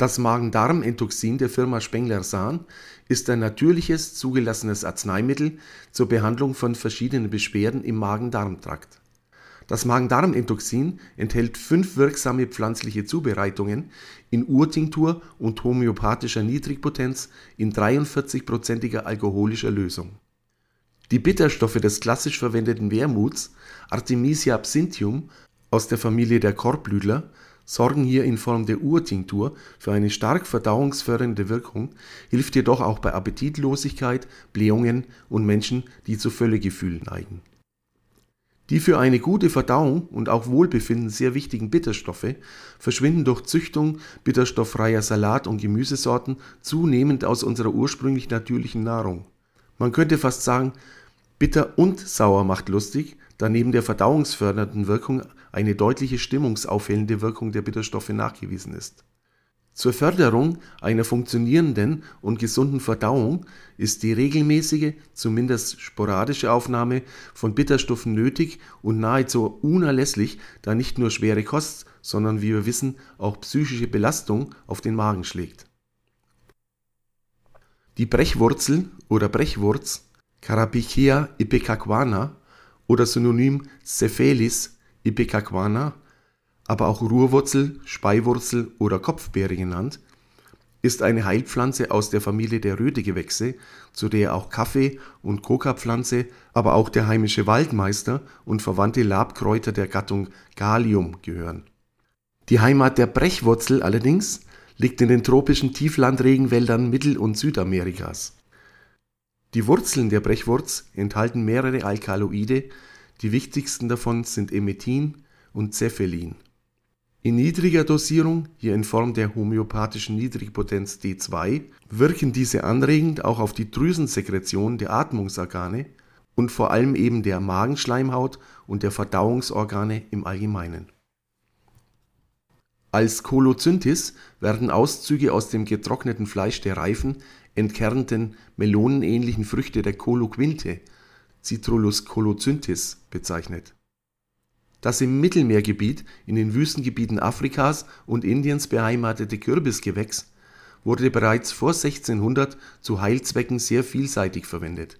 Das Magen-Darm-Entoxin der Firma Spengler-Sahn ist ein natürliches, zugelassenes Arzneimittel zur Behandlung von verschiedenen Beschwerden im Magen-Darm-Trakt. Das Magen-Darm-Entoxin enthält fünf wirksame pflanzliche Zubereitungen in Urtinktur und homöopathischer Niedrigpotenz in 43-prozentiger alkoholischer Lösung. Die Bitterstoffe des klassisch verwendeten Wermuts Artemisia absinthium aus der Familie der Korbblütler sorgen hier in Form der Urtinktur für eine stark verdauungsfördernde Wirkung, hilft jedoch auch bei Appetitlosigkeit, Blähungen und Menschen, die zu Völlegefühl neigen. Die für eine gute Verdauung und auch Wohlbefinden sehr wichtigen Bitterstoffe verschwinden durch Züchtung bitterstofffreier Salat und Gemüsesorten zunehmend aus unserer ursprünglich natürlichen Nahrung. Man könnte fast sagen, bitter und sauer macht lustig, da neben der verdauungsfördernden Wirkung eine deutliche stimmungsaufhellende Wirkung der Bitterstoffe nachgewiesen ist. Zur Förderung einer funktionierenden und gesunden Verdauung ist die regelmäßige, zumindest sporadische Aufnahme von Bitterstoffen nötig und nahezu unerlässlich, da nicht nur schwere Kost, sondern wie wir wissen auch psychische Belastung auf den Magen schlägt. Die Brechwurzel oder Brechwurz Carapichea ipecacuana oder synonym Cephalis ipecacuana, aber auch Ruhrwurzel, Speiwurzel oder Kopfbeere genannt, ist eine Heilpflanze aus der Familie der Rötegewächse, zu der auch Kaffee- und Kokapflanze, aber auch der heimische Waldmeister und verwandte Labkräuter der Gattung Galium gehören. Die Heimat der Brechwurzel allerdings liegt in den tropischen Tieflandregenwäldern Mittel- und Südamerikas. Die Wurzeln der Brechwurz enthalten mehrere Alkaloide, die wichtigsten davon sind Emethin und Cephalin. In niedriger Dosierung, hier in Form der homöopathischen Niedrigpotenz D2, wirken diese anregend auch auf die Drüsensekretion der Atmungsorgane und vor allem eben der Magenschleimhaut und der Verdauungsorgane im Allgemeinen. Als Kolozynthis werden Auszüge aus dem getrockneten Fleisch der reifen, entkernten, melonenähnlichen Früchte der Koloquinte (Citrullus colocynthis) bezeichnet. Das im Mittelmeergebiet in den Wüstengebieten Afrikas und Indiens beheimatete Kürbisgewächs wurde bereits vor 1600 zu Heilzwecken sehr vielseitig verwendet.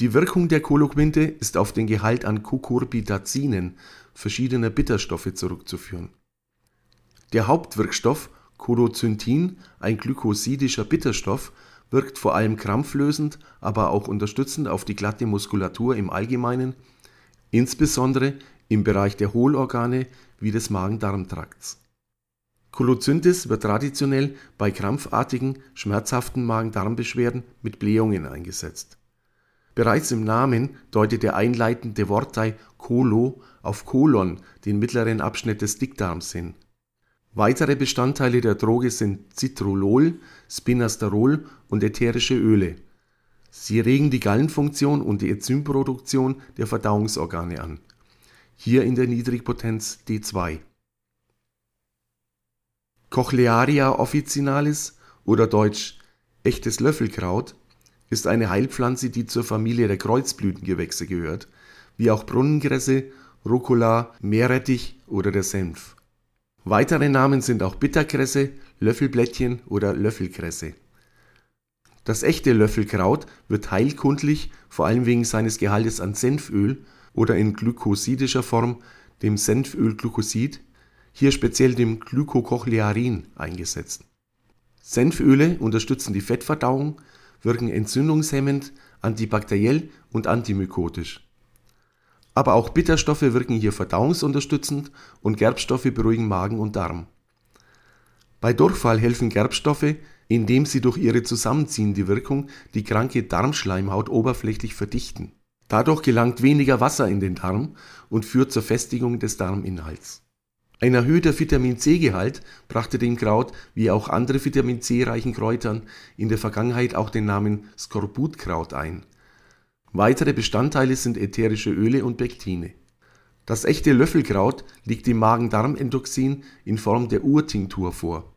Die Wirkung der Koloquinte ist auf den Gehalt an Cucurbitazinen verschiedener Bitterstoffe zurückzuführen. Der Hauptwirkstoff Colocyntin, ein glykosidischer Bitterstoff wirkt vor allem krampflösend, aber auch unterstützend auf die glatte Muskulatur im Allgemeinen, insbesondere im Bereich der Hohlorgane wie des Magen-Darm-Trakts. Kolozynthis wird traditionell bei krampfartigen, schmerzhaften Magen-Darm-Beschwerden mit Blähungen eingesetzt. Bereits im Namen deutet der einleitende Wortteil Kolo auf Kolon, den mittleren Abschnitt des Dickdarms hin Weitere Bestandteile der Droge sind Citrullol, Spinasterol und ätherische Öle. Sie regen die Gallenfunktion und die Enzymproduktion der Verdauungsorgane an, hier in der Niedrigpotenz D2. Cochlearia officinalis oder deutsch echtes Löffelkraut ist eine Heilpflanze, die zur Familie der Kreuzblütengewächse gehört, wie auch Brunnenkresse, Rucola, Meerrettich oder der Senf Weitere Namen sind auch Bitterkresse, Löffelblättchen oder Löffelkresse. Das echte Löffelkraut wird heilkundlich vor allem wegen seines Gehaltes an Senföl oder in glykosidischer Form dem Senfölglykosid, hier speziell dem Glykocochlearin, eingesetzt. Senföle unterstützen die Fettverdauung, wirken entzündungshemmend, antibakteriell und antimykotisch aber auch Bitterstoffe wirken hier verdauungsunterstützend und Gerbstoffe beruhigen Magen und Darm. Bei Durchfall helfen Gerbstoffe, indem sie durch ihre zusammenziehende Wirkung die kranke Darmschleimhaut oberflächlich verdichten. Dadurch gelangt weniger Wasser in den Darm und führt zur Festigung des Darminhalts. Ein erhöhter Vitamin-C-Gehalt brachte dem Kraut wie auch andere Vitamin C-reichen Kräutern in der Vergangenheit auch den Namen Skorbutkraut ein Weitere Bestandteile sind ätherische Öle und Pektine. Das echte Löffelkraut liegt im Magen-Darm-Entoxin in Form der Urtinktur vor.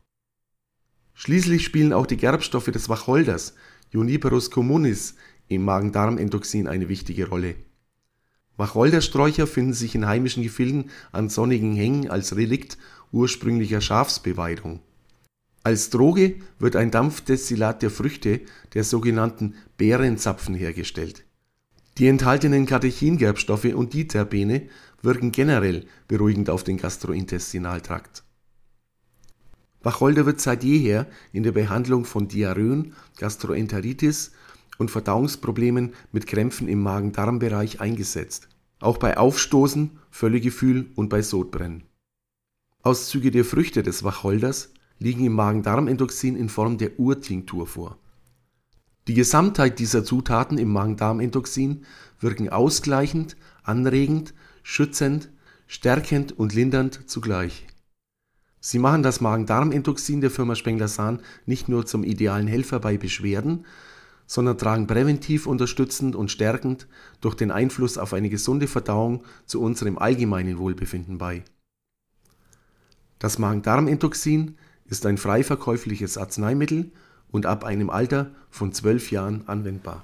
Schließlich spielen auch die Gerbstoffe des Wacholders Juniperus communis im Magen-Darm-Entoxin eine wichtige Rolle. Wacholdersträucher finden sich in heimischen Gefilden an sonnigen Hängen als Relikt ursprünglicher Schafsbeweidung Als Droge wird ein Dampfdestillat der Früchte, der sogenannten Beerenzapfen, hergestellt. Die enthaltenen Katechingerbstoffe und Diterpene wirken generell beruhigend auf den Gastrointestinaltrakt. Wacholder wird seit jeher in der Behandlung von Diarrhoen, Gastroenteritis und Verdauungsproblemen mit Krämpfen im Magen-Darm-Bereich eingesetzt, auch bei Aufstoßen, Völlegefühl und bei Sodbrennen. Auszüge der Früchte des Wacholders liegen im Magen-Darm-Endoxin in Form der Urtinktur vor. Die Gesamtheit dieser Zutaten im Magen-Darm-Endoxin wirken ausgleichend, anregend, schützend, stärkend und lindernd zugleich. Sie machen das Magen-Darm-Endoxin der Firma Spengler-Sahn nicht nur zum idealen Helfer bei Beschwerden, sondern tragen präventiv unterstützend und stärkend durch den Einfluss auf eine gesunde Verdauung zu unserem allgemeinen Wohlbefinden bei. Das Magen-Darm-Endoxin ist ein frei verkäufliches Arzneimittel und ab einem Alter von zwölf Jahren anwendbar